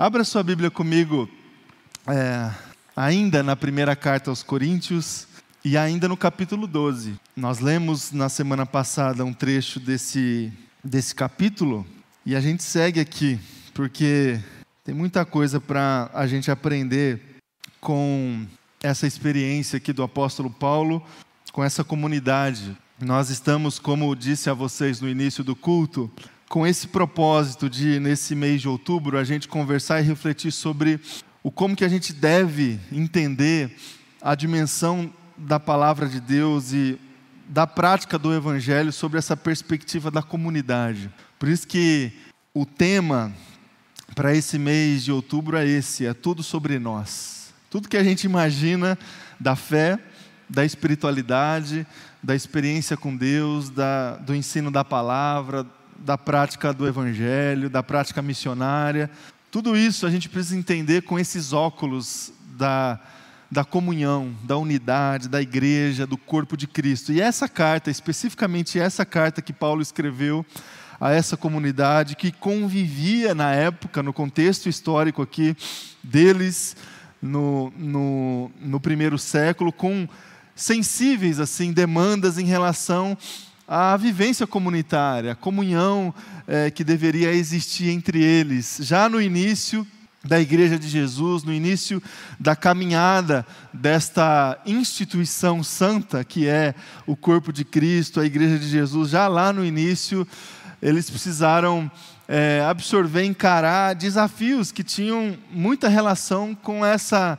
Abra sua Bíblia comigo, é, ainda na primeira carta aos Coríntios e ainda no capítulo 12. Nós lemos na semana passada um trecho desse, desse capítulo e a gente segue aqui, porque tem muita coisa para a gente aprender com essa experiência aqui do apóstolo Paulo, com essa comunidade. Nós estamos, como disse a vocês no início do culto, com esse propósito de, nesse mês de outubro, a gente conversar e refletir sobre o como que a gente deve entender a dimensão da palavra de Deus e da prática do Evangelho sobre essa perspectiva da comunidade. Por isso que o tema para esse mês de outubro é esse: é tudo sobre nós. Tudo que a gente imagina da fé, da espiritualidade, da experiência com Deus, da, do ensino da palavra, da prática do evangelho, da prática missionária. Tudo isso a gente precisa entender com esses óculos da, da comunhão, da unidade, da igreja, do corpo de Cristo. E essa carta, especificamente essa carta que Paulo escreveu a essa comunidade que convivia na época, no contexto histórico aqui deles, no, no, no primeiro século, com sensíveis assim demandas em relação à vivência comunitária, a comunhão é, que deveria existir entre eles. Já no início da Igreja de Jesus, no início da caminhada desta instituição santa que é o corpo de Cristo, a Igreja de Jesus, já lá no início, eles precisaram é, absorver, encarar desafios que tinham muita relação com essa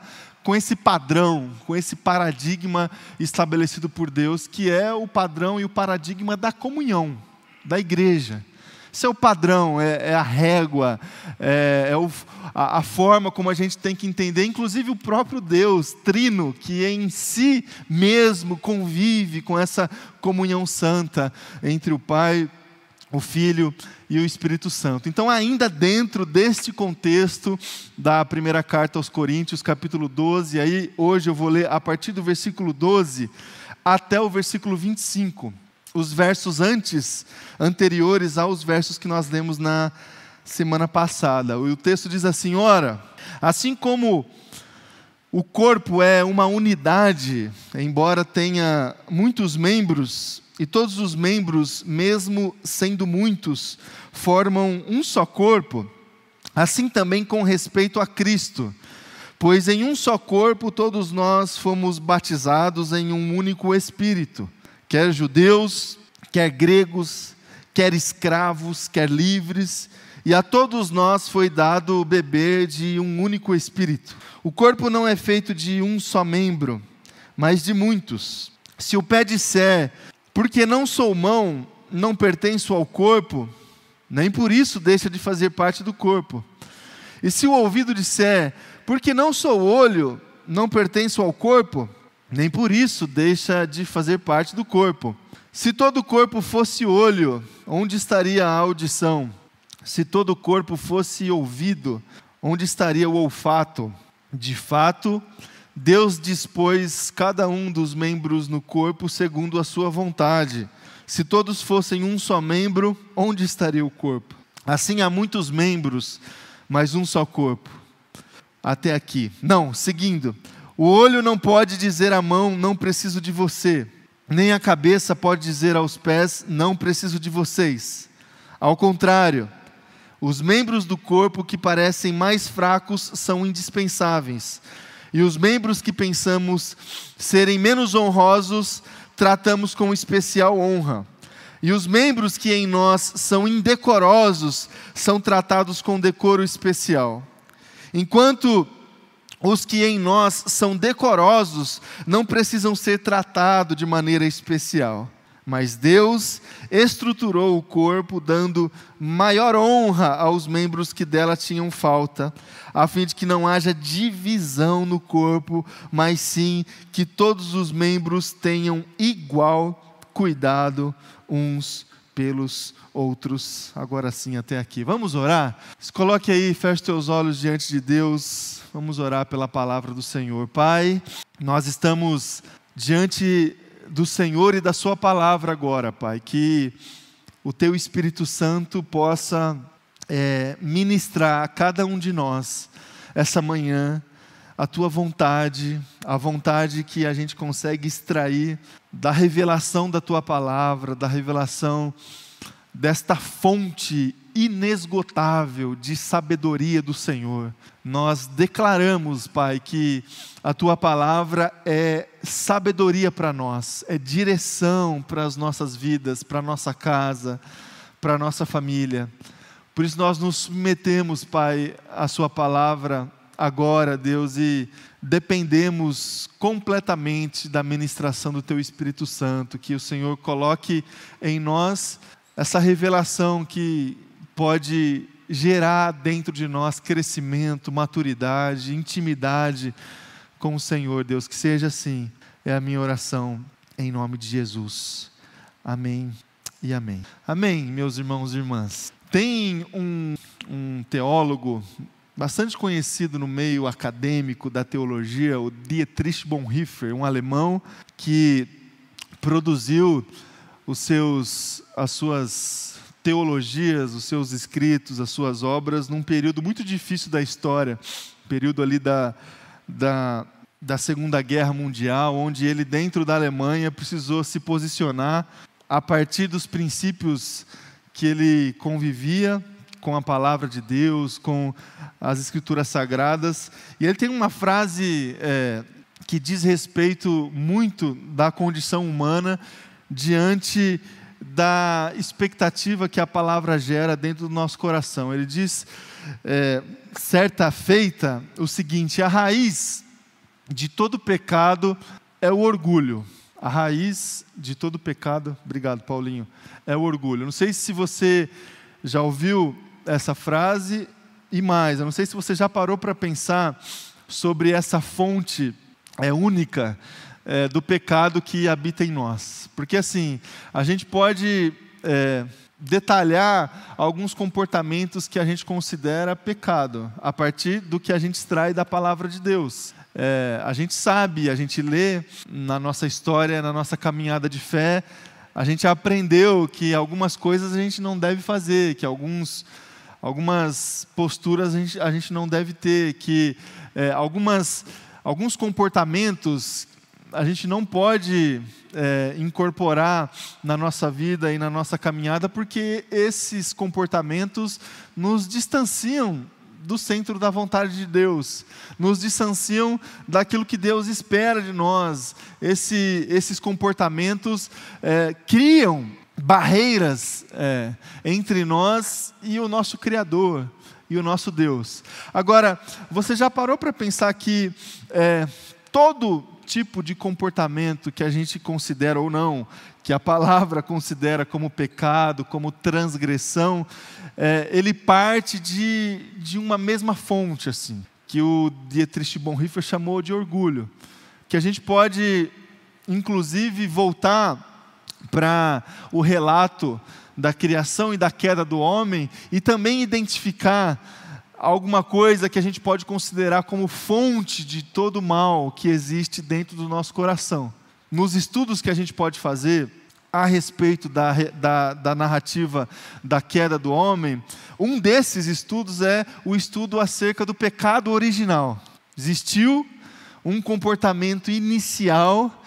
com esse padrão, com esse paradigma estabelecido por Deus, que é o padrão e o paradigma da comunhão, da igreja. Esse é o padrão, é, é a régua, é, é o, a, a, forma como a gente tem que entender, inclusive o próprio Deus, trino, que em si mesmo convive com essa comunhão santa entre o Pai, o Filho e o Espírito Santo. Então, ainda dentro deste contexto da primeira carta aos Coríntios, capítulo 12, aí hoje eu vou ler a partir do versículo 12 até o versículo 25, os versos antes, anteriores aos versos que nós lemos na semana passada. O texto diz assim: Ora, assim como o corpo é uma unidade, embora tenha muitos membros, e todos os membros, mesmo sendo muitos, formam um só corpo, assim também com respeito a Cristo. Pois em um só corpo todos nós fomos batizados em um único Espírito, quer judeus, quer gregos, quer escravos, quer livres, e a todos nós foi dado beber de um único Espírito. O corpo não é feito de um só membro, mas de muitos. Se o pé disser, porque não sou mão, não pertenço ao corpo, nem por isso deixa de fazer parte do corpo. E se o ouvido disser, porque não sou olho, não pertenço ao corpo, nem por isso deixa de fazer parte do corpo. Se todo o corpo fosse olho, onde estaria a audição? Se todo o corpo fosse ouvido, onde estaria o olfato? De fato, Deus dispôs cada um dos membros no corpo segundo a sua vontade. Se todos fossem um só membro, onde estaria o corpo? Assim há muitos membros, mas um só corpo. Até aqui. Não, seguindo. O olho não pode dizer à mão, não preciso de você. Nem a cabeça pode dizer aos pés, não preciso de vocês. Ao contrário, os membros do corpo que parecem mais fracos são indispensáveis e os membros que pensamos serem menos honrosos, tratamos com especial honra. E os membros que em nós são indecorosos, são tratados com decoro especial. Enquanto os que em nós são decorosos não precisam ser tratados de maneira especial. Mas Deus estruturou o corpo, dando maior honra aos membros que dela tinham falta, a fim de que não haja divisão no corpo, mas sim que todos os membros tenham igual cuidado uns pelos outros. Agora sim, até aqui. Vamos orar? Coloque aí, feche teus olhos diante de Deus. Vamos orar pela palavra do Senhor. Pai, nós estamos diante do Senhor e da Sua palavra agora, Pai. Que o Teu Espírito Santo possa é, ministrar a cada um de nós essa manhã a tua vontade, a vontade que a gente consegue extrair da revelação da tua palavra, da revelação desta fonte inesgotável de sabedoria do Senhor. Nós declaramos, Pai, que a tua palavra é sabedoria para nós, é direção para as nossas vidas, para a nossa casa, para a nossa família. Por isso nós nos submetemos, Pai, à Sua palavra agora, Deus, e dependemos completamente da ministração do Teu Espírito Santo, que o Senhor coloque em nós essa revelação que pode gerar dentro de nós crescimento, maturidade, intimidade com o Senhor, Deus. Que seja assim, é a minha oração, em nome de Jesus. Amém e amém. Amém, meus irmãos e irmãs. Tem um, um teólogo bastante conhecido no meio acadêmico da teologia, o Dietrich Bonhoeffer, um alemão que produziu os seus, as suas teologias, os seus escritos, as suas obras num período muito difícil da história, período ali da, da, da Segunda Guerra Mundial, onde ele dentro da Alemanha precisou se posicionar a partir dos princípios que ele convivia com a palavra de Deus, com as escrituras sagradas. E ele tem uma frase é, que diz respeito muito da condição humana diante da expectativa que a palavra gera dentro do nosso coração. Ele diz, é, certa feita, o seguinte: a raiz de todo pecado é o orgulho. A raiz de todo pecado, obrigado Paulinho, é o orgulho. Não sei se você já ouviu essa frase e mais, eu não sei se você já parou para pensar sobre essa fonte é única é, do pecado que habita em nós. Porque assim, a gente pode é, detalhar alguns comportamentos que a gente considera pecado, a partir do que a gente extrai da palavra de Deus é, a gente sabe, a gente lê na nossa história, na nossa caminhada de fé, a gente aprendeu que algumas coisas a gente não deve fazer, que alguns, algumas posturas a gente, a gente não deve ter, que é, algumas, alguns comportamentos a gente não pode é, incorporar na nossa vida e na nossa caminhada, porque esses comportamentos nos distanciam do centro da vontade de Deus, nos distanciam daquilo que Deus espera de nós. Esse, esses comportamentos é, criam barreiras é, entre nós e o nosso Criador e o nosso Deus. Agora, você já parou para pensar que é, todo tipo de comportamento que a gente considera ou não, que a palavra considera como pecado, como transgressão, é, ele parte de, de uma mesma fonte, assim, que o Dietrich Bonhoeffer chamou de orgulho. Que a gente pode, inclusive, voltar para o relato da criação e da queda do homem e também identificar alguma coisa que a gente pode considerar como fonte de todo o mal que existe dentro do nosso coração. Nos estudos que a gente pode fazer, a respeito da, da, da, narrativa da queda do homem, um desses estudos é o estudo acerca do pecado original. Existiu um comportamento inicial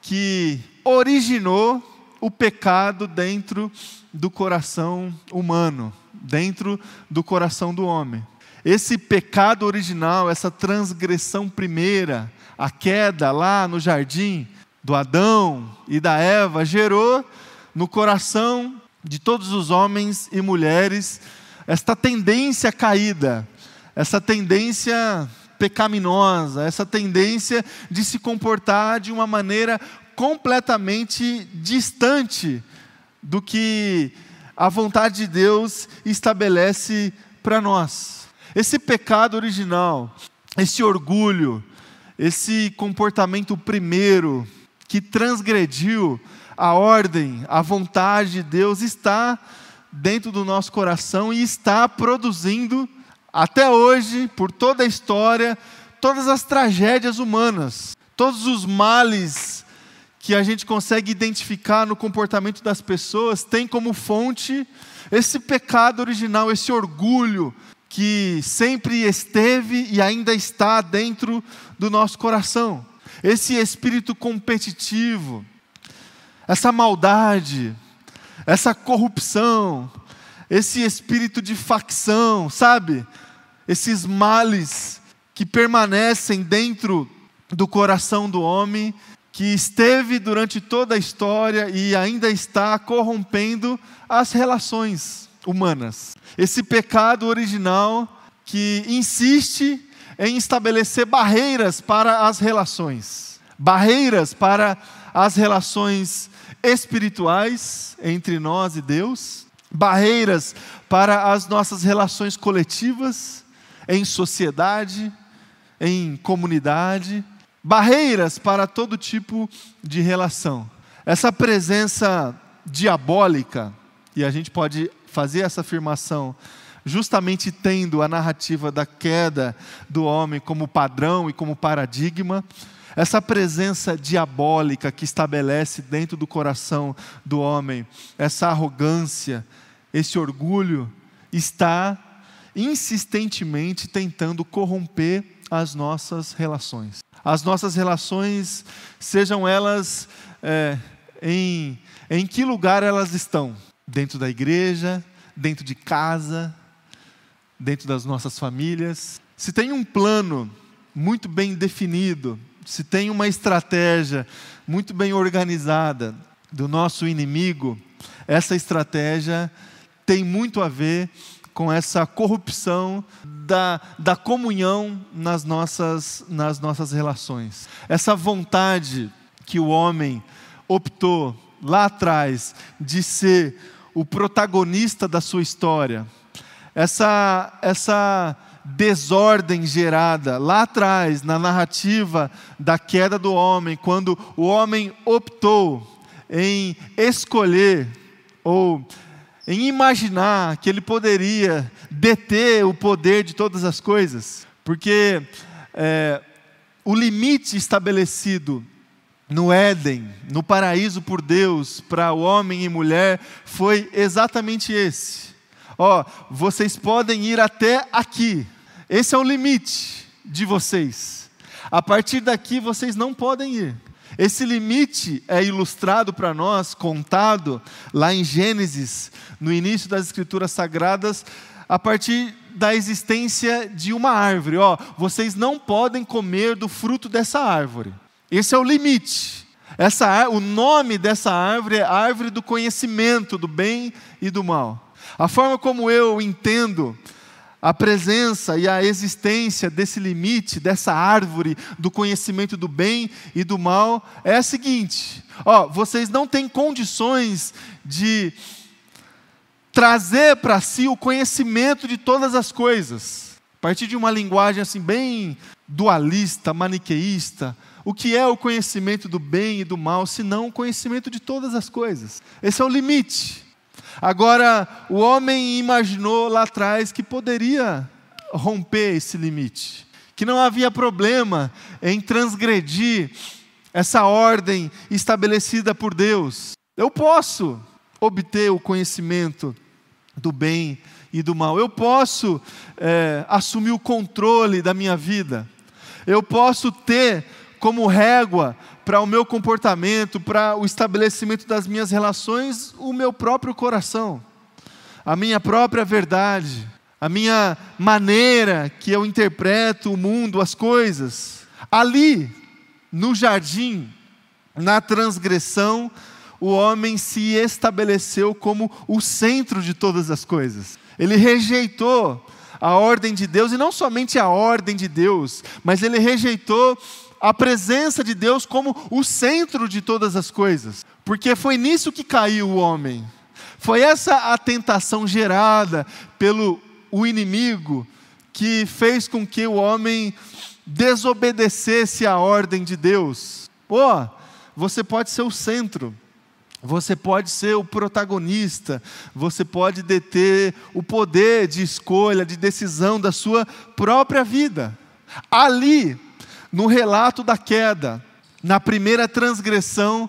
que originou o pecado dentro do coração humano, dentro do coração do homem. Esse pecado original, essa transgressão primeira, a queda lá no jardim, do Adão e da Eva gerou no coração de todos os homens e mulheres esta tendência caída, essa tendência pecaminosa, essa tendência de se comportar de uma maneira completamente distante do que a vontade de Deus estabelece para nós. Esse pecado original, esse orgulho, esse comportamento primeiro que transgrediu a ordem, a vontade de Deus, está dentro do nosso coração e está produzindo, até hoje, por toda a história, todas as tragédias humanas, todos os males que a gente consegue identificar no comportamento das pessoas tem como fonte esse pecado original, esse orgulho que sempre esteve e ainda está dentro do nosso coração. Esse espírito competitivo, essa maldade, essa corrupção, esse espírito de facção, sabe? Esses males que permanecem dentro do coração do homem, que esteve durante toda a história e ainda está corrompendo as relações humanas. Esse pecado original que insiste em estabelecer barreiras para as relações, barreiras para as relações espirituais entre nós e Deus, barreiras para as nossas relações coletivas, em sociedade, em comunidade, barreiras para todo tipo de relação. Essa presença diabólica, e a gente pode fazer essa afirmação justamente tendo a narrativa da queda do homem como padrão e como paradigma, essa presença diabólica que estabelece dentro do coração do homem, essa arrogância, esse orgulho, está insistentemente tentando corromper as nossas relações. As nossas relações, sejam elas é, em, em que lugar elas estão? Dentro da igreja, dentro de casa, dentro das nossas famílias. Se tem um plano muito bem definido, se tem uma estratégia muito bem organizada do nosso inimigo, essa estratégia tem muito a ver com essa corrupção da, da comunhão nas nossas, nas nossas relações. Essa vontade que o homem optou lá atrás de ser o protagonista da sua história, essa, essa desordem gerada lá atrás, na narrativa da queda do homem, quando o homem optou em escolher ou em imaginar que ele poderia deter o poder de todas as coisas, porque é, o limite estabelecido no Éden, no paraíso por Deus, para o homem e mulher, foi exatamente esse. Ó, vocês podem ir até aqui, esse é o limite de vocês. A partir daqui vocês não podem ir. Esse limite é ilustrado para nós, contado lá em Gênesis, no início das Escrituras Sagradas, a partir da existência de uma árvore. Ó, vocês não podem comer do fruto dessa árvore. Esse é o limite. Essa, o nome dessa árvore é árvore do conhecimento do bem e do mal. A forma como eu entendo a presença e a existência desse limite, dessa árvore do conhecimento do bem e do mal é a seguinte: ó, vocês não têm condições de trazer para si o conhecimento de todas as coisas. A partir de uma linguagem assim bem dualista, maniqueísta, o que é o conhecimento do bem e do mal, se não o conhecimento de todas as coisas? Esse é o limite. Agora, o homem imaginou lá atrás que poderia romper esse limite, que não havia problema em transgredir essa ordem estabelecida por Deus. Eu posso obter o conhecimento do bem e do mal, eu posso é, assumir o controle da minha vida, eu posso ter como régua para o meu comportamento, para o estabelecimento das minhas relações, o meu próprio coração, a minha própria verdade, a minha maneira que eu interpreto o mundo, as coisas. Ali, no jardim, na transgressão, o homem se estabeleceu como o centro de todas as coisas. Ele rejeitou a ordem de Deus, e não somente a ordem de Deus, mas ele rejeitou a presença de Deus como o centro de todas as coisas, porque foi nisso que caiu o homem. Foi essa a tentação gerada pelo o inimigo que fez com que o homem desobedecesse à ordem de Deus. Pô, você pode ser o centro, você pode ser o protagonista, você pode deter o poder de escolha, de decisão da sua própria vida. Ali no relato da queda, Na primeira transgressão,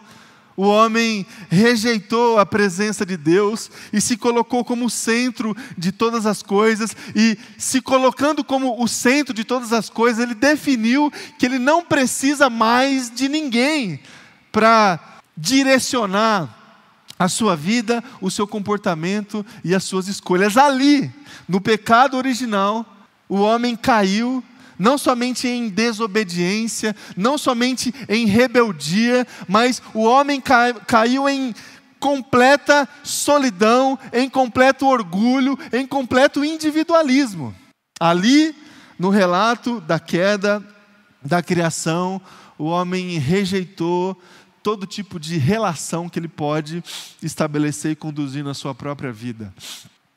o homem rejeitou a presença de Deus e se colocou como centro de todas as coisas, e se colocando como o centro de todas as coisas, ele definiu que ele não precisa mais de ninguém para direcionar a sua vida, o seu comportamento e as suas escolhas. Ali, no pecado original, o homem caiu não somente em desobediência, não somente em rebeldia, mas o homem caiu em completa solidão, em completo orgulho, em completo individualismo. Ali, no relato da queda, da criação, o homem rejeitou todo tipo de relação que ele pode estabelecer e conduzir na sua própria vida.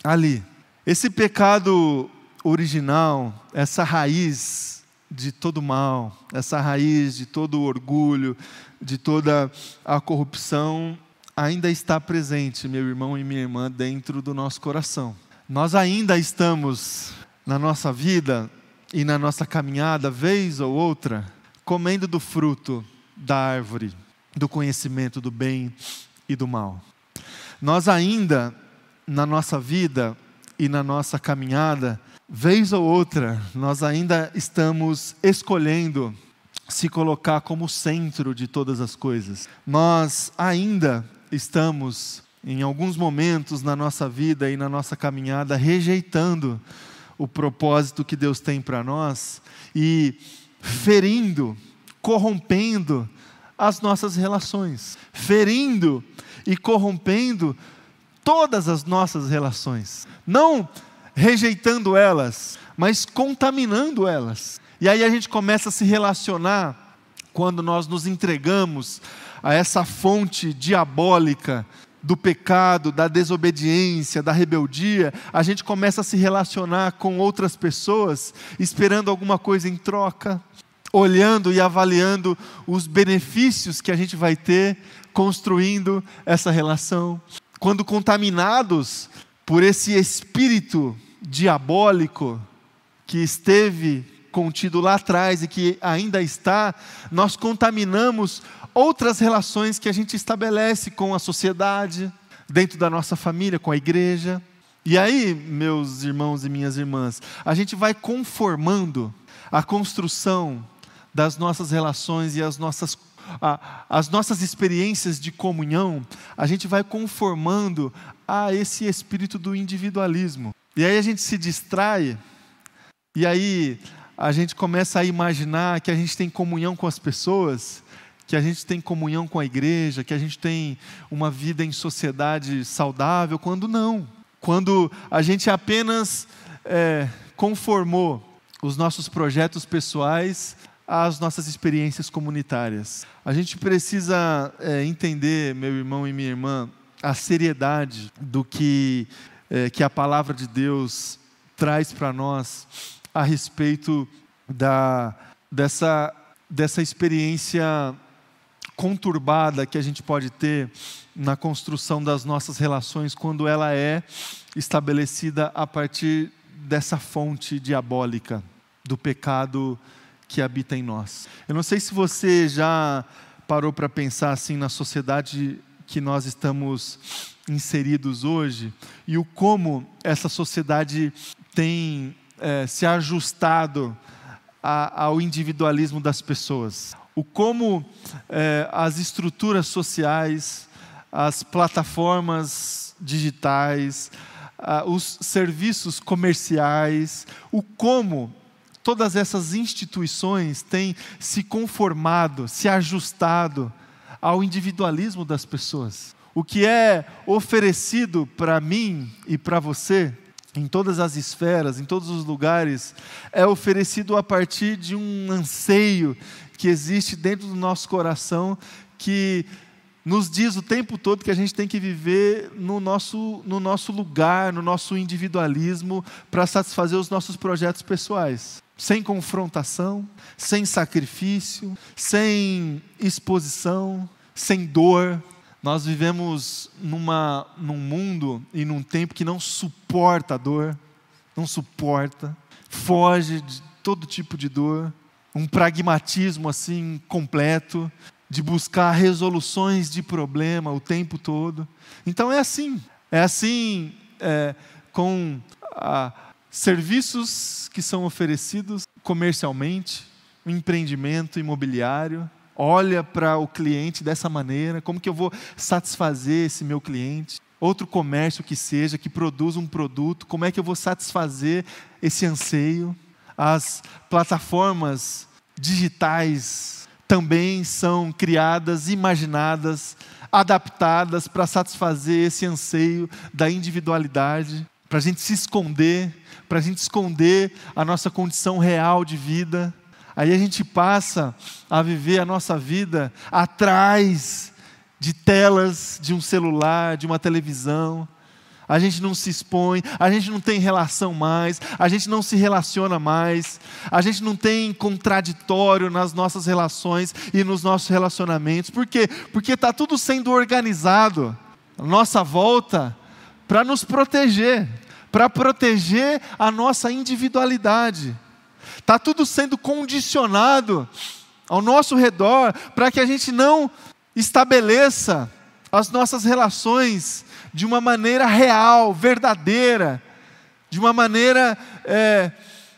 Ali. Esse pecado original, essa raiz de todo mal, essa raiz de todo orgulho, de toda a corrupção, ainda está presente, meu irmão e minha irmã, dentro do nosso coração. Nós ainda estamos na nossa vida e na nossa caminhada, vez ou outra, comendo do fruto da árvore do conhecimento do bem e do mal. Nós ainda, na nossa vida e na nossa caminhada, vez ou outra, nós ainda estamos escolhendo se colocar como centro de todas as coisas. Nós ainda estamos, em alguns momentos na nossa vida e na nossa caminhada, rejeitando o propósito que Deus tem para nós e ferindo, corrompendo as nossas relações, ferindo e corrompendo todas as nossas relações. Não rejeitando elas, mas contaminando elas. E aí a gente começa a se relacionar quando nós nos entregamos a essa fonte diabólica do pecado, da desobediência, da rebeldia, a gente começa a se relacionar com outras pessoas esperando alguma coisa em troca, olhando e avaliando os benefícios que a gente vai ter construindo essa relação. Quando contaminados por esse espírito diabólico que esteve contido lá atrás e que ainda está, nós contaminamos outras relações que a gente estabelece com a sociedade, dentro da nossa família, com a igreja. E aí, meus irmãos e minhas irmãs, a gente vai conformando a construção das nossas relações e as nossas, a, as nossas experiências de comunhão, a gente vai conformando a esse espírito do individualismo. E aí a gente se distrai, e aí a gente começa a imaginar que a gente tem comunhão com as pessoas, que a gente tem comunhão com a igreja, que a gente tem uma vida em sociedade saudável, quando não. Quando a gente apenas é, conformou os nossos projetos pessoais às nossas experiências comunitárias. A gente precisa é, entender, meu irmão e minha irmã, a seriedade do que é, que a palavra de Deus traz para nós a respeito da, dessa, dessa experiência conturbada que a gente pode ter na construção das nossas relações quando ela é estabelecida a partir dessa fonte diabólica do pecado que habita em nós. Eu não sei se você já parou para pensar assim na sociedade que nós estamos inseridos hoje e o como essa sociedade tem é, se ajustado a, ao individualismo das pessoas. O como é, as estruturas sociais, as plataformas digitais, a, os serviços comerciais, o como todas essas instituições têm se conformado, se ajustado ao individualismo das pessoas. O que é oferecido para mim e para você, em todas as esferas, em todos os lugares, é oferecido a partir de um anseio que existe dentro do nosso coração, que nos diz o tempo todo que a gente tem que viver no nosso, no nosso lugar, no nosso individualismo, para satisfazer os nossos projetos pessoais. Sem confrontação, sem sacrifício, sem exposição, sem dor, nós vivemos numa, num mundo e num tempo que não suporta a dor, não suporta, foge de todo tipo de dor. um pragmatismo assim completo, de buscar resoluções de problema o tempo todo. Então é assim, é assim é, com ah, serviços que são oferecidos comercialmente, empreendimento imobiliário, olha para o cliente dessa maneira, como que eu vou satisfazer esse meu cliente? Outro comércio que seja, que produza um produto, como é que eu vou satisfazer esse anseio? As plataformas digitais também são criadas, imaginadas, adaptadas para satisfazer esse anseio da individualidade, para a gente se esconder, para a gente esconder a nossa condição real de vida. Aí a gente passa a viver a nossa vida atrás de telas de um celular, de uma televisão. A gente não se expõe, a gente não tem relação mais, a gente não se relaciona mais, a gente não tem contraditório nas nossas relações e nos nossos relacionamentos. Por quê? Porque está tudo sendo organizado à nossa volta para nos proteger, para proteger a nossa individualidade. Está tudo sendo condicionado ao nosso redor para que a gente não estabeleça as nossas relações de uma maneira real, verdadeira, de uma maneira é,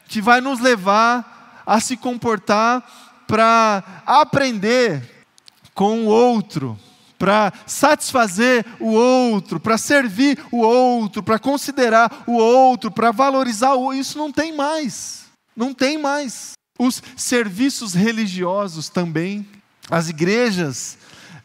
que vai nos levar a se comportar para aprender com o outro, para satisfazer o outro, para servir o outro, para considerar o outro, para valorizar o outro. Isso não tem mais. Não tem mais. Os serviços religiosos também, as igrejas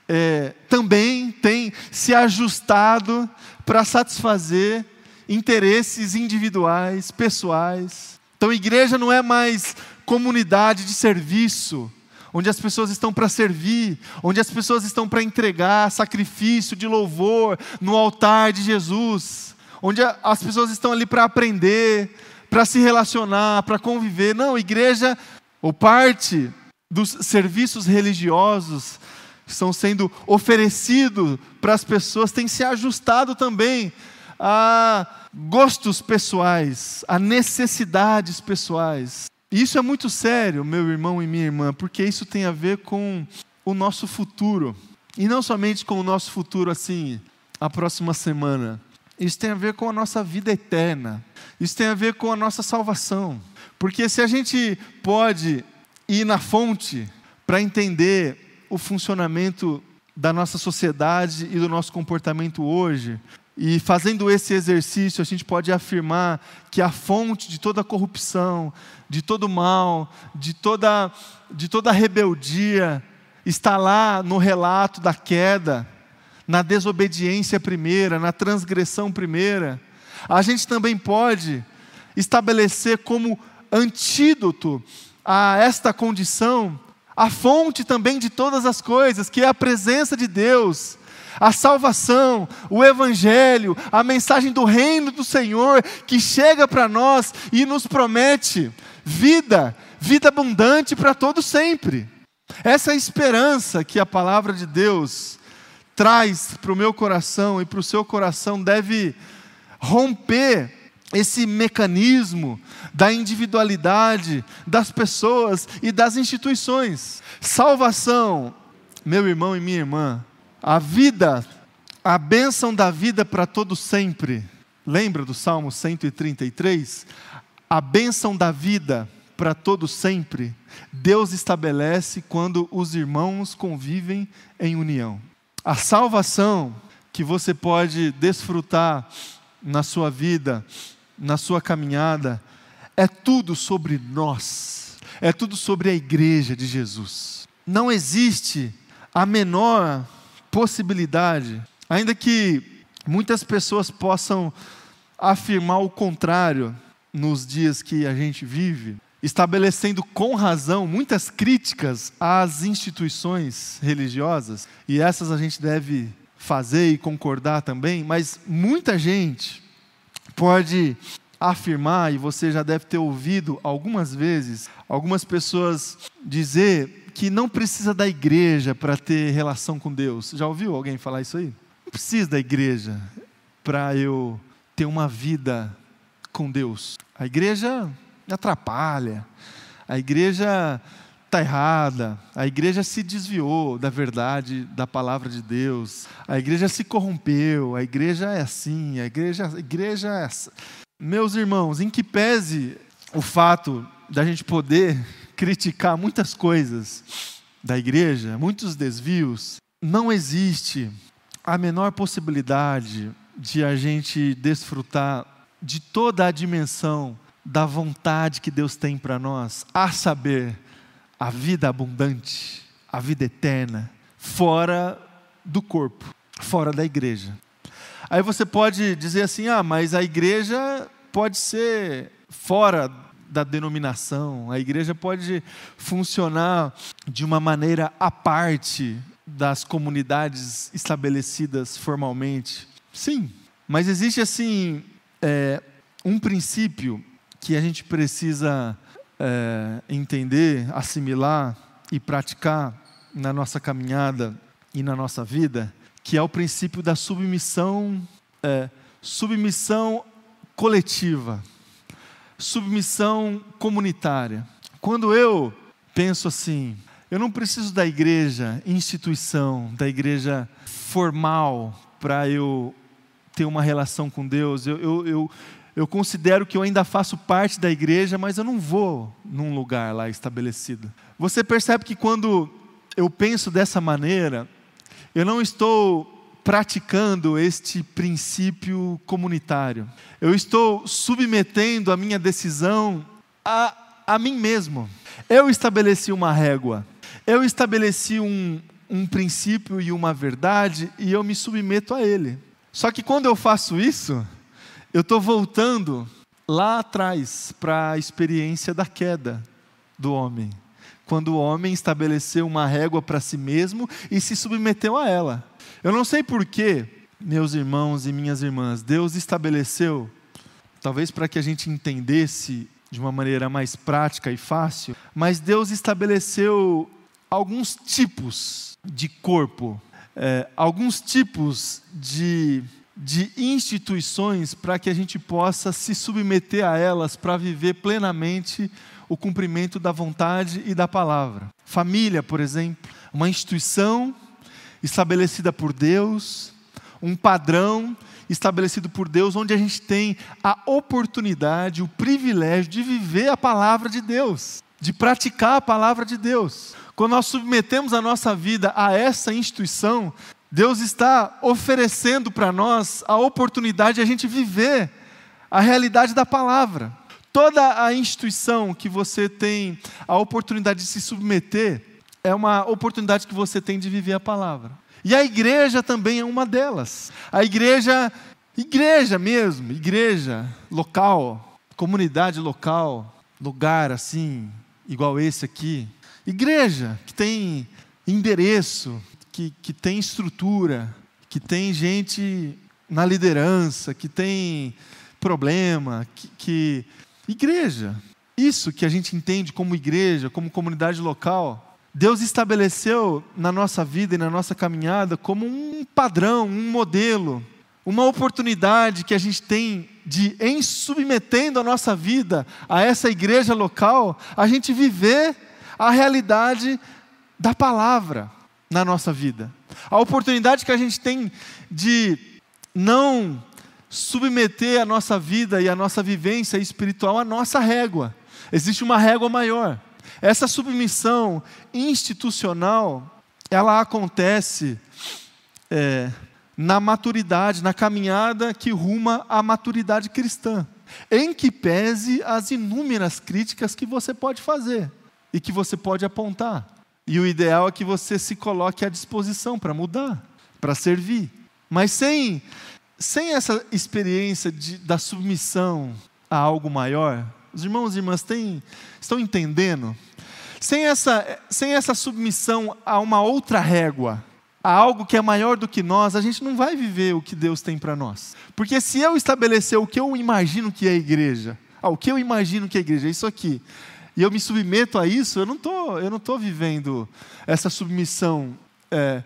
é, também têm se ajustado para satisfazer interesses individuais, pessoais. Então, igreja não é mais comunidade de serviço, onde as pessoas estão para servir, onde as pessoas estão para entregar sacrifício de louvor no altar de Jesus, onde as pessoas estão ali para aprender, para se relacionar, para conviver. Não, igreja, ou parte dos serviços religiosos estão sendo oferecidos para as pessoas, tem se ajustado também a gostos pessoais, a necessidades pessoais. E isso é muito sério, meu irmão e minha irmã, porque isso tem a ver com o nosso futuro. E não somente com o nosso futuro assim, a próxima semana, isso tem a ver com a nossa vida eterna. Isso tem a ver com a nossa salvação. Porque se a gente pode ir na fonte para entender o funcionamento da nossa sociedade e do nosso comportamento hoje, e fazendo esse exercício, a gente pode afirmar que a fonte de toda corrupção, de todo mal, de toda, de toda rebeldia, está lá no relato da queda na desobediência primeira, na transgressão primeira. A gente também pode estabelecer como antídoto a esta condição a fonte também de todas as coisas, que é a presença de Deus, a salvação, o Evangelho, a mensagem do reino do Senhor que chega para nós e nos promete vida, vida abundante para todo sempre. Essa é a esperança que a palavra de Deus traz para o meu coração e para o seu coração deve romper esse mecanismo da individualidade das pessoas e das instituições. Salvação, meu irmão e minha irmã, a vida, a bênção da vida para todo sempre. Lembra do Salmo 133? A bênção da vida para todo sempre, Deus estabelece quando os irmãos convivem em união. A salvação que você pode desfrutar na sua vida, na sua caminhada, é tudo sobre nós, é tudo sobre a igreja de Jesus. Não existe a menor possibilidade, ainda que muitas pessoas possam afirmar o contrário nos dias que a gente vive, estabelecendo com razão muitas críticas às instituições religiosas, e essas a gente deve fazer e concordar também, mas muita gente pode afirmar, e você já deve ter ouvido algumas vezes, algumas pessoas dizer que não precisa da igreja para ter relação com Deus. Já ouviu alguém falar isso aí? Não precisa da igreja para eu ter uma vida com Deus. A igreja atrapalha. a igreja está errada, a igreja se desviou da verdade da palavra de Deus, a igreja se corrompeu, a igreja é assim, a igreja, a igreja é assim. Meus irmãos, em que pese o fato da gente poder criticar muitas coisas da igreja, muitos desvios, não existe a menor possibilidade de a gente desfrutar de toda a dimensão da vontade que Deus tem para nós, a saber, a vida abundante, a vida eterna, fora do corpo, fora da igreja. Aí você pode dizer assim: ah, mas a igreja pode ser fora da denominação, a igreja pode funcionar de uma maneira à parte das comunidades estabelecidas formalmente. Sim, mas existe assim é, um princípio que a gente precisa é, entender, assimilar e praticar na nossa caminhada e na nossa vida, que é o princípio da submissão, é, submissão coletiva, submissão comunitária. Quando eu penso assim, eu não preciso da igreja, instituição, da igreja formal para eu ter uma relação com Deus. Eu, eu, eu, eu considero que eu ainda faço parte da igreja, mas eu não vou num lugar lá estabelecido. Você percebe que quando eu penso dessa maneira, eu não estou praticando este princípio comunitário. Eu estou submetendo a minha decisão a, a mim mesmo. Eu estabeleci uma régua, eu estabeleci um, um princípio e uma verdade e eu me submeto a ele. Só que quando eu faço isso, eu estou voltando lá atrás para a experiência da queda do homem. Quando o homem estabeleceu uma régua para si mesmo e se submeteu a ela. Eu não sei porquê, meus irmãos e minhas irmãs, Deus estabeleceu, talvez para que a gente entendesse de uma maneira mais prática e fácil, mas Deus estabeleceu alguns tipos de corpo, é, alguns tipos de de instituições para que a gente possa se submeter a elas para viver plenamente o cumprimento da vontade e da palavra. Família, por exemplo, uma instituição estabelecida por Deus, um padrão estabelecido por Deus, onde a gente tem a oportunidade, o privilégio de viver a palavra de Deus, de praticar a palavra de Deus. Quando nós submetemos a nossa vida a essa instituição, Deus está oferecendo para nós a oportunidade de a gente viver a realidade da palavra. Toda a instituição que você tem a oportunidade de se submeter é uma oportunidade que você tem de viver a palavra. E a igreja também é uma delas. A igreja, igreja mesmo, igreja local, comunidade local, lugar assim, igual esse aqui. Igreja que tem endereço, que, que tem estrutura, que tem gente na liderança, que tem problema, que, que. Igreja. Isso que a gente entende como igreja, como comunidade local. Deus estabeleceu na nossa vida e na nossa caminhada como um padrão, um modelo, uma oportunidade que a gente tem de, em submetendo a nossa vida a essa igreja local, a gente viver a realidade da palavra na nossa vida. A oportunidade que a gente tem de não submeter a nossa vida e a nossa vivência espiritual à nossa régua. Existe uma régua maior. Essa submissão institucional, ela acontece é, na maturidade, na caminhada que ruma à maturidade cristã, em que pese as inúmeras críticas que você pode fazer e que você pode apontar. E o ideal é que você se coloque à disposição para mudar, para servir. Mas sem, sem essa experiência de, da submissão a algo maior, os irmãos e irmãs têm, estão entendendo? Sem essa, sem essa submissão a uma outra régua, a algo que é maior do que nós, a gente não vai viver o que Deus tem para nós. Porque se eu estabelecer o que eu imagino que é a igreja, ah, o que eu imagino que é a igreja, é isso aqui e eu me submeto a isso, eu não tô, eu não estou vivendo essa submissão é,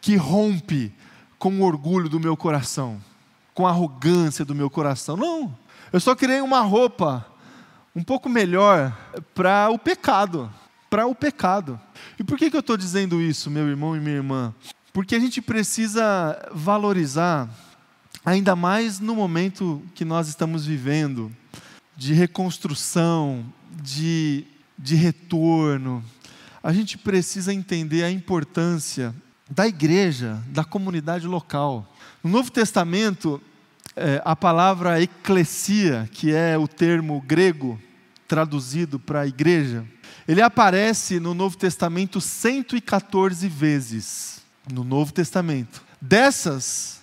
que rompe com o orgulho do meu coração, com a arrogância do meu coração. Não, eu só criei uma roupa, um pouco melhor para o pecado. Para o pecado. E por que, que eu estou dizendo isso, meu irmão e minha irmã? Porque a gente precisa valorizar, ainda mais no momento que nós estamos vivendo, de reconstrução, de, de retorno. A gente precisa entender a importância da igreja, da comunidade local. No Novo Testamento, é, a palavra eclesia, que é o termo grego traduzido para igreja, ele aparece no Novo Testamento 114 vezes. No Novo Testamento. Dessas,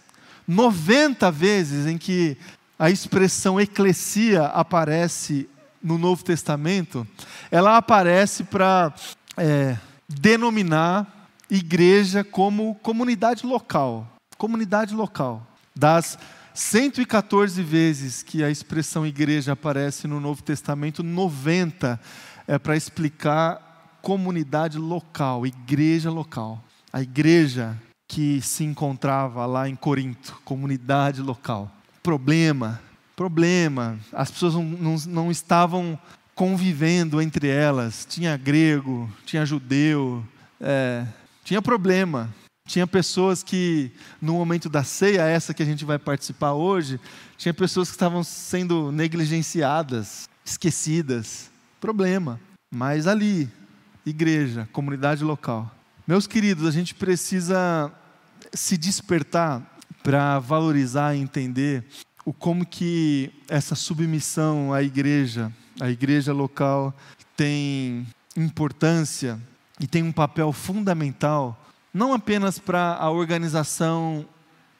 90 vezes em que a expressão eclesia aparece no Novo Testamento, ela aparece para é, denominar igreja como comunidade local. Comunidade local. Das 114 vezes que a expressão igreja aparece no Novo Testamento, 90 é para explicar comunidade local, igreja local. A igreja que se encontrava lá em Corinto, comunidade local. Problema, problema. As pessoas não, não, não estavam convivendo entre elas. Tinha grego, tinha judeu, é, tinha problema. Tinha pessoas que, no momento da ceia, essa que a gente vai participar hoje, tinha pessoas que estavam sendo negligenciadas, esquecidas. Problema. Mas ali, igreja, comunidade local. Meus queridos, a gente precisa se despertar para valorizar e entender o como que essa submissão à igreja, à igreja local, tem importância e tem um papel fundamental, não apenas para a organização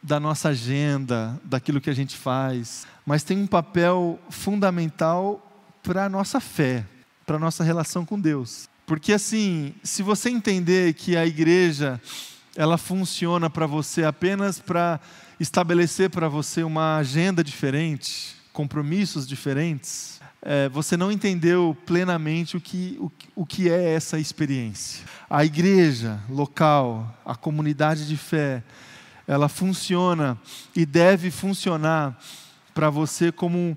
da nossa agenda, daquilo que a gente faz, mas tem um papel fundamental para a nossa fé, para a nossa relação com Deus. Porque assim, se você entender que a igreja ela funciona para você apenas para estabelecer para você uma agenda diferente, compromissos diferentes, é, você não entendeu plenamente o que, o, o que é essa experiência. A igreja local, a comunidade de fé, ela funciona e deve funcionar para você como um,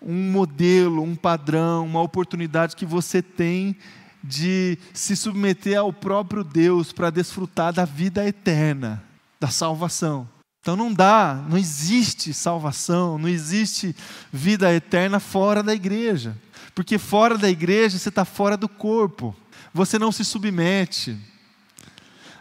um modelo, um padrão, uma oportunidade que você tem de se submeter ao próprio Deus para desfrutar da vida eterna, da salvação. Então não dá, não existe salvação, não existe vida eterna fora da igreja. Porque fora da igreja você está fora do corpo, você não se submete,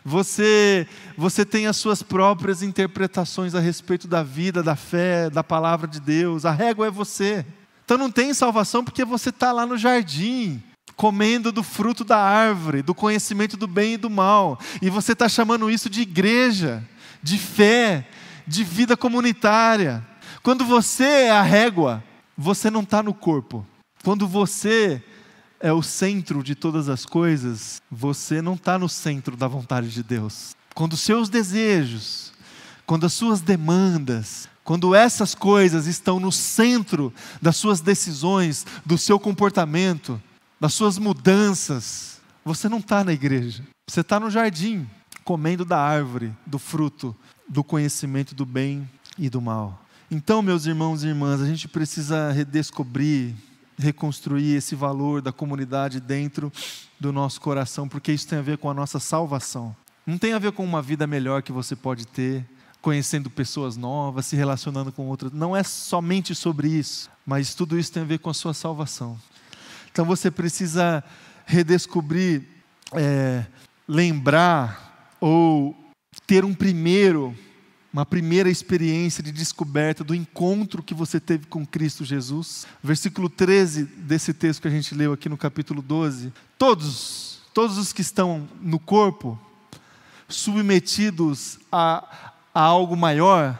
você, você tem as suas próprias interpretações a respeito da vida, da fé, da palavra de Deus, a régua é você. Então não tem salvação porque você está lá no jardim, comendo do fruto da árvore, do conhecimento do bem e do mal, e você está chamando isso de igreja de fé, de vida comunitária. Quando você é a régua, você não está no corpo. Quando você é o centro de todas as coisas, você não está no centro da vontade de Deus. Quando os seus desejos, quando as suas demandas, quando essas coisas estão no centro das suas decisões, do seu comportamento, das suas mudanças, você não está na igreja. Você está no jardim comendo da árvore, do fruto, do conhecimento do bem e do mal. Então, meus irmãos e irmãs, a gente precisa redescobrir, reconstruir esse valor da comunidade dentro do nosso coração, porque isso tem a ver com a nossa salvação. Não tem a ver com uma vida melhor que você pode ter, conhecendo pessoas novas, se relacionando com outras. Não é somente sobre isso, mas tudo isso tem a ver com a sua salvação. Então você precisa redescobrir, é, lembrar ou ter um primeiro, uma primeira experiência de descoberta do encontro que você teve com Cristo Jesus. Versículo 13 desse texto que a gente leu aqui no capítulo 12. Todos, todos os que estão no corpo, submetidos a, a algo maior,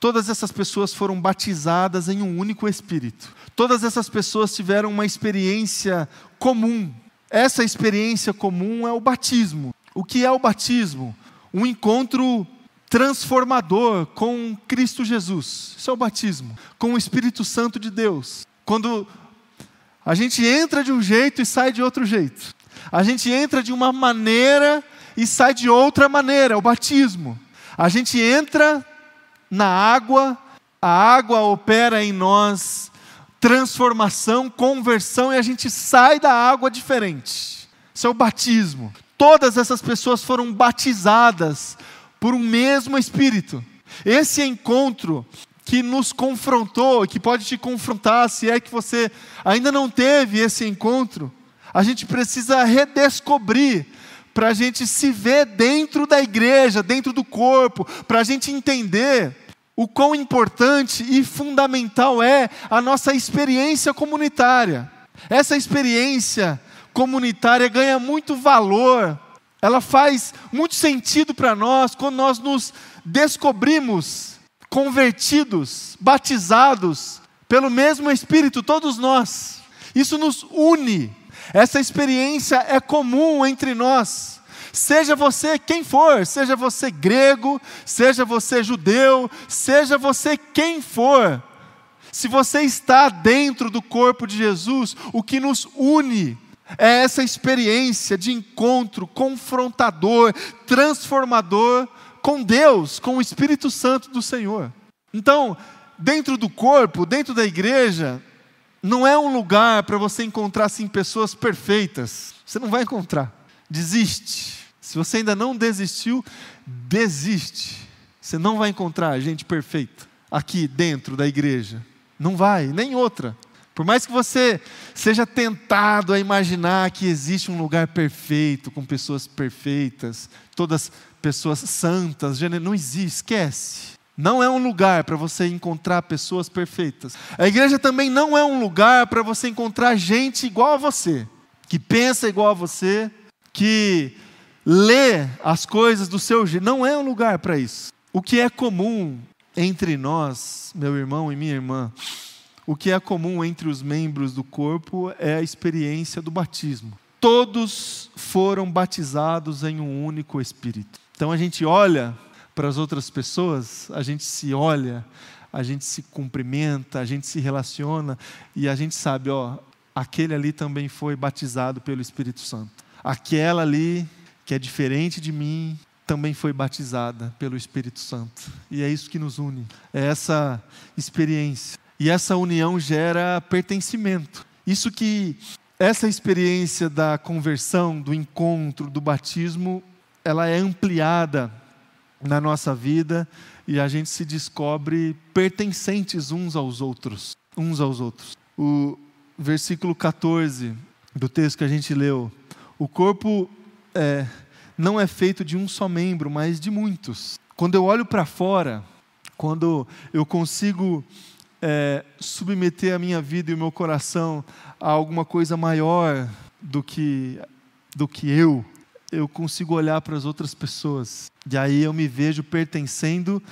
todas essas pessoas foram batizadas em um único Espírito. Todas essas pessoas tiveram uma experiência comum. Essa experiência comum é o batismo. O que é o batismo? Um encontro transformador com Cristo Jesus. Isso é o batismo, com o Espírito Santo de Deus. Quando a gente entra de um jeito e sai de outro jeito. A gente entra de uma maneira e sai de outra maneira, é o batismo. A gente entra na água, a água opera em nós transformação, conversão e a gente sai da água diferente. Isso é o batismo. Todas essas pessoas foram batizadas por um mesmo Espírito. Esse encontro que nos confrontou, que pode te confrontar, se é que você ainda não teve esse encontro, a gente precisa redescobrir para a gente se ver dentro da igreja, dentro do corpo, para a gente entender o quão importante e fundamental é a nossa experiência comunitária. Essa experiência comunitária ganha muito valor, ela faz muito sentido para nós quando nós nos descobrimos convertidos, batizados pelo mesmo Espírito, todos nós. Isso nos une essa experiência é comum entre nós. Seja você quem for, seja você grego, seja você judeu, seja você quem for. Se você está dentro do corpo de Jesus, o que nos une é essa experiência de encontro confrontador, transformador com Deus, com o Espírito Santo do Senhor. Então, dentro do corpo, dentro da igreja, não é um lugar para você encontrar assim pessoas perfeitas. Você não vai encontrar. Desiste. Se você ainda não desistiu, desiste. Você não vai encontrar gente perfeita aqui dentro da igreja. Não vai, nem outra. Por mais que você seja tentado a imaginar que existe um lugar perfeito, com pessoas perfeitas, todas pessoas santas, não existe, esquece. Não é um lugar para você encontrar pessoas perfeitas. A igreja também não é um lugar para você encontrar gente igual a você, que pensa igual a você, que lê as coisas do seu jeito. Não é um lugar para isso. O que é comum entre nós, meu irmão e minha irmã, o que é comum entre os membros do corpo é a experiência do batismo. Todos foram batizados em um único Espírito. Então a gente olha para as outras pessoas, a gente se olha, a gente se cumprimenta, a gente se relaciona e a gente sabe, ó, aquele ali também foi batizado pelo Espírito Santo. Aquela ali que é diferente de mim também foi batizada pelo Espírito Santo. E é isso que nos une. É essa experiência. E essa união gera pertencimento. Isso que essa experiência da conversão, do encontro, do batismo, ela é ampliada na nossa vida e a gente se descobre pertencentes uns aos outros, uns aos outros. O versículo 14 do texto que a gente leu, o corpo é, não é feito de um só membro, mas de muitos. Quando eu olho para fora, quando eu consigo é, submeter a minha vida e o meu coração a alguma coisa maior do que do que eu, eu consigo olhar para as outras pessoas. E aí eu me vejo pertencendo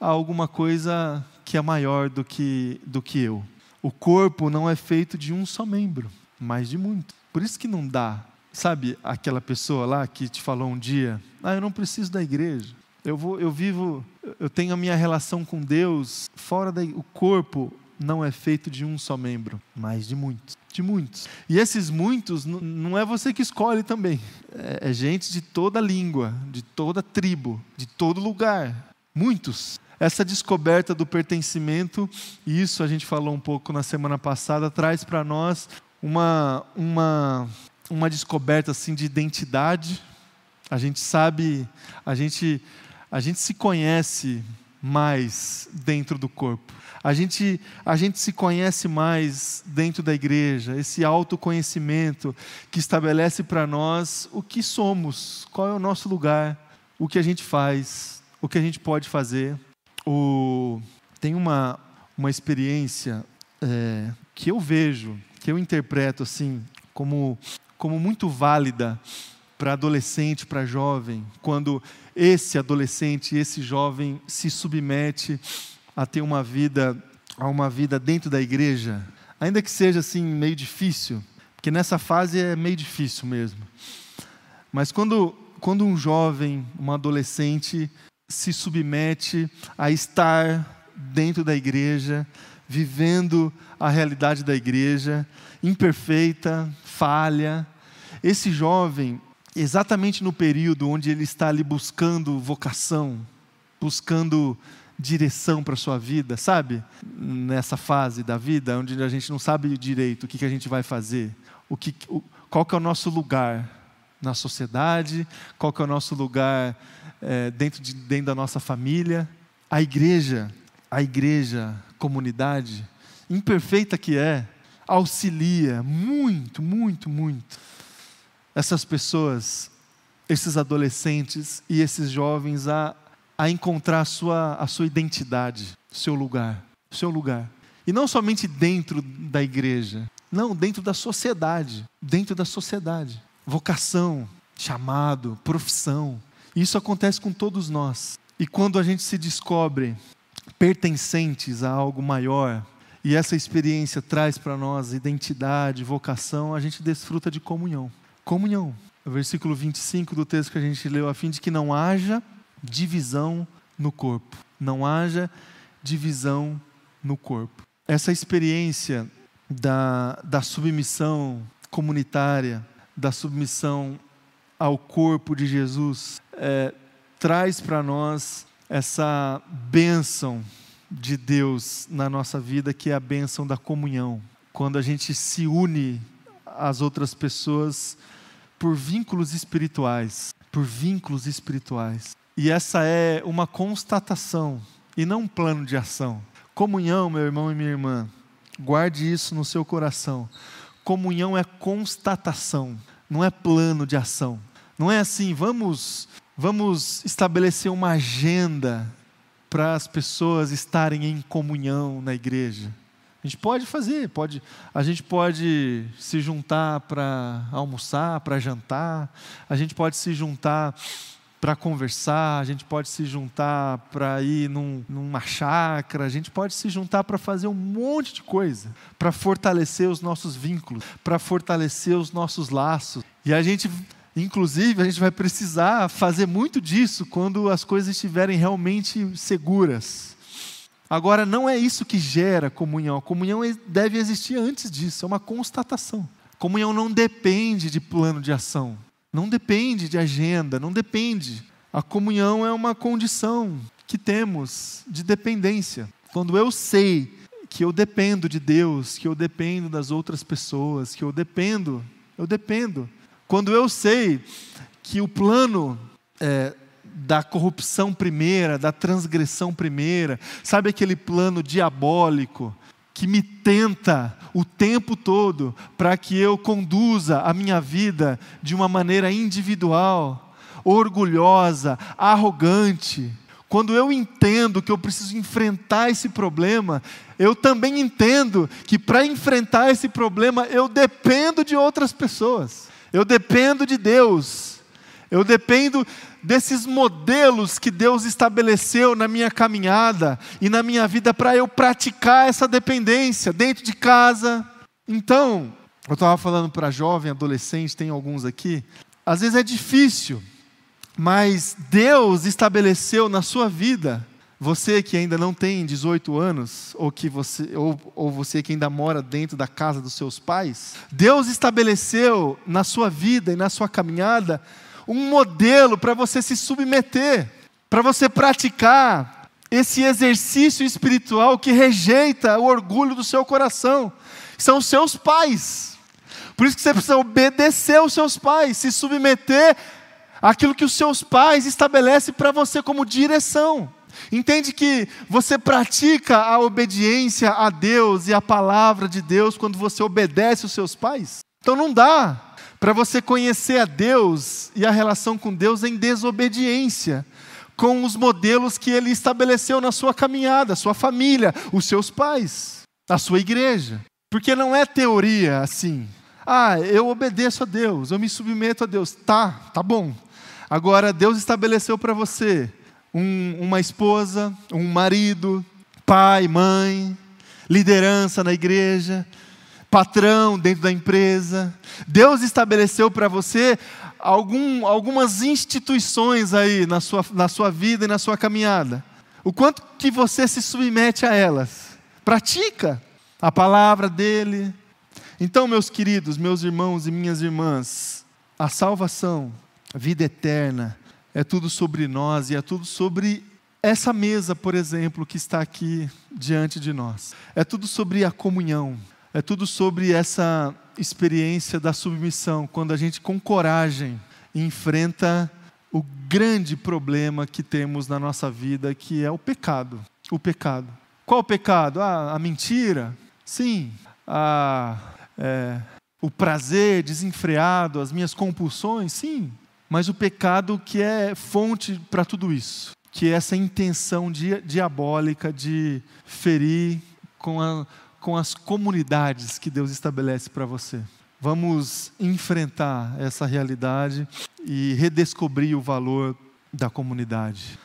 a alguma coisa que é maior do que, do que eu. O corpo não é feito de um só membro, mas de muitos. Por isso que não dá. Sabe aquela pessoa lá que te falou um dia: Ah, eu não preciso da igreja. Eu, vou, eu vivo, eu tenho a minha relação com Deus fora da. O corpo não é feito de um só membro, mas de muitos. De muitos. E esses muitos não é você que escolhe também. É, é gente de toda língua, de toda tribo, de todo lugar. Muitos. Essa descoberta do pertencimento, isso a gente falou um pouco na semana passada, traz para nós uma, uma, uma descoberta assim de identidade. A gente sabe, a gente, a gente se conhece mais dentro do corpo. A gente, a gente se conhece mais dentro da igreja, esse autoconhecimento que estabelece para nós o que somos, qual é o nosso lugar, o que a gente faz, o que a gente pode fazer. O, tem uma, uma experiência é, que eu vejo, que eu interpreto assim, como, como muito válida para adolescente, para jovem, quando esse adolescente, esse jovem se submete a ter uma vida, a uma vida dentro da igreja, ainda que seja assim meio difícil, porque nessa fase é meio difícil mesmo. Mas quando quando um jovem, um adolescente se submete a estar dentro da igreja, vivendo a realidade da igreja, imperfeita, falha, esse jovem exatamente no período onde ele está ali buscando vocação, buscando direção para a sua vida, sabe? Nessa fase da vida, onde a gente não sabe direito o que, que a gente vai fazer, o que, o, qual que é o nosso lugar na sociedade, qual que é o nosso lugar é, dentro, de, dentro da nossa família. A igreja, a igreja, comunidade, imperfeita que é, auxilia muito, muito, muito essas pessoas, esses adolescentes e esses jovens a, a encontrar a sua, a sua identidade, seu lugar, seu lugar. E não somente dentro da igreja, não, dentro da sociedade, dentro da sociedade. Vocação, chamado, profissão. Isso acontece com todos nós. E quando a gente se descobre pertencentes a algo maior, e essa experiência traz para nós identidade, vocação, a gente desfruta de comunhão. Comunhão. Versículo 25 do texto que a gente leu, a fim de que não haja divisão no corpo. Não haja divisão no corpo. Essa experiência da, da submissão comunitária, da submissão ao corpo de Jesus, é, traz para nós essa bênção de Deus na nossa vida, que é a bênção da comunhão. Quando a gente se une às outras pessoas por vínculos espirituais, por vínculos espirituais. E essa é uma constatação e não um plano de ação. Comunhão, meu irmão e minha irmã, guarde isso no seu coração. Comunhão é constatação, não é plano de ação. Não é assim, vamos, vamos estabelecer uma agenda para as pessoas estarem em comunhão na igreja. A gente pode fazer, pode, a gente pode se juntar para almoçar, para jantar, a gente pode se juntar para conversar, a gente pode se juntar para ir num, numa chácara, a gente pode se juntar para fazer um monte de coisa, para fortalecer os nossos vínculos, para fortalecer os nossos laços. E a gente Inclusive, a gente vai precisar fazer muito disso quando as coisas estiverem realmente seguras. Agora, não é isso que gera comunhão. A comunhão deve existir antes disso, é uma constatação. Comunhão não depende de plano de ação, não depende de agenda, não depende. A comunhão é uma condição que temos de dependência. Quando eu sei que eu dependo de Deus, que eu dependo das outras pessoas, que eu dependo, eu dependo quando eu sei que o plano é, da corrupção primeira, da transgressão primeira, sabe aquele plano diabólico que me tenta o tempo todo para que eu conduza a minha vida de uma maneira individual, orgulhosa, arrogante. Quando eu entendo que eu preciso enfrentar esse problema, eu também entendo que para enfrentar esse problema eu dependo de outras pessoas. Eu dependo de Deus. Eu dependo desses modelos que Deus estabeleceu na minha caminhada e na minha vida para eu praticar essa dependência dentro de casa. Então, eu estava falando para jovem, adolescente, tem alguns aqui. Às vezes é difícil, mas Deus estabeleceu na sua vida você que ainda não tem 18 anos, ou, que você, ou, ou você que ainda mora dentro da casa dos seus pais, Deus estabeleceu na sua vida e na sua caminhada um modelo para você se submeter, para você praticar esse exercício espiritual que rejeita o orgulho do seu coração. São os seus pais. Por isso que você precisa obedecer aos seus pais, se submeter àquilo que os seus pais estabelecem para você como direção. Entende que você pratica a obediência a Deus e a palavra de Deus quando você obedece os seus pais? Então não dá para você conhecer a Deus e a relação com Deus em desobediência com os modelos que ele estabeleceu na sua caminhada, sua família, os seus pais, a sua igreja. Porque não é teoria assim. Ah, eu obedeço a Deus, eu me submeto a Deus. Tá, tá bom. Agora Deus estabeleceu para você um, uma esposa, um marido, pai, mãe, liderança na igreja, patrão dentro da empresa. Deus estabeleceu para você algum, algumas instituições aí na sua, na sua vida e na sua caminhada. O quanto que você se submete a elas. Pratica a palavra dele. Então, meus queridos, meus irmãos e minhas irmãs, a salvação, a vida eterna, é tudo sobre nós e é tudo sobre essa mesa, por exemplo, que está aqui diante de nós. É tudo sobre a comunhão, é tudo sobre essa experiência da submissão, quando a gente, com coragem, enfrenta o grande problema que temos na nossa vida, que é o pecado. O pecado. Qual o pecado? Ah, a mentira? Sim. A, é, o prazer desenfreado, as minhas compulsões? Sim. Mas o pecado que é fonte para tudo isso que é essa intenção diabólica de ferir com, a, com as comunidades que Deus estabelece para você. Vamos enfrentar essa realidade e redescobrir o valor da comunidade.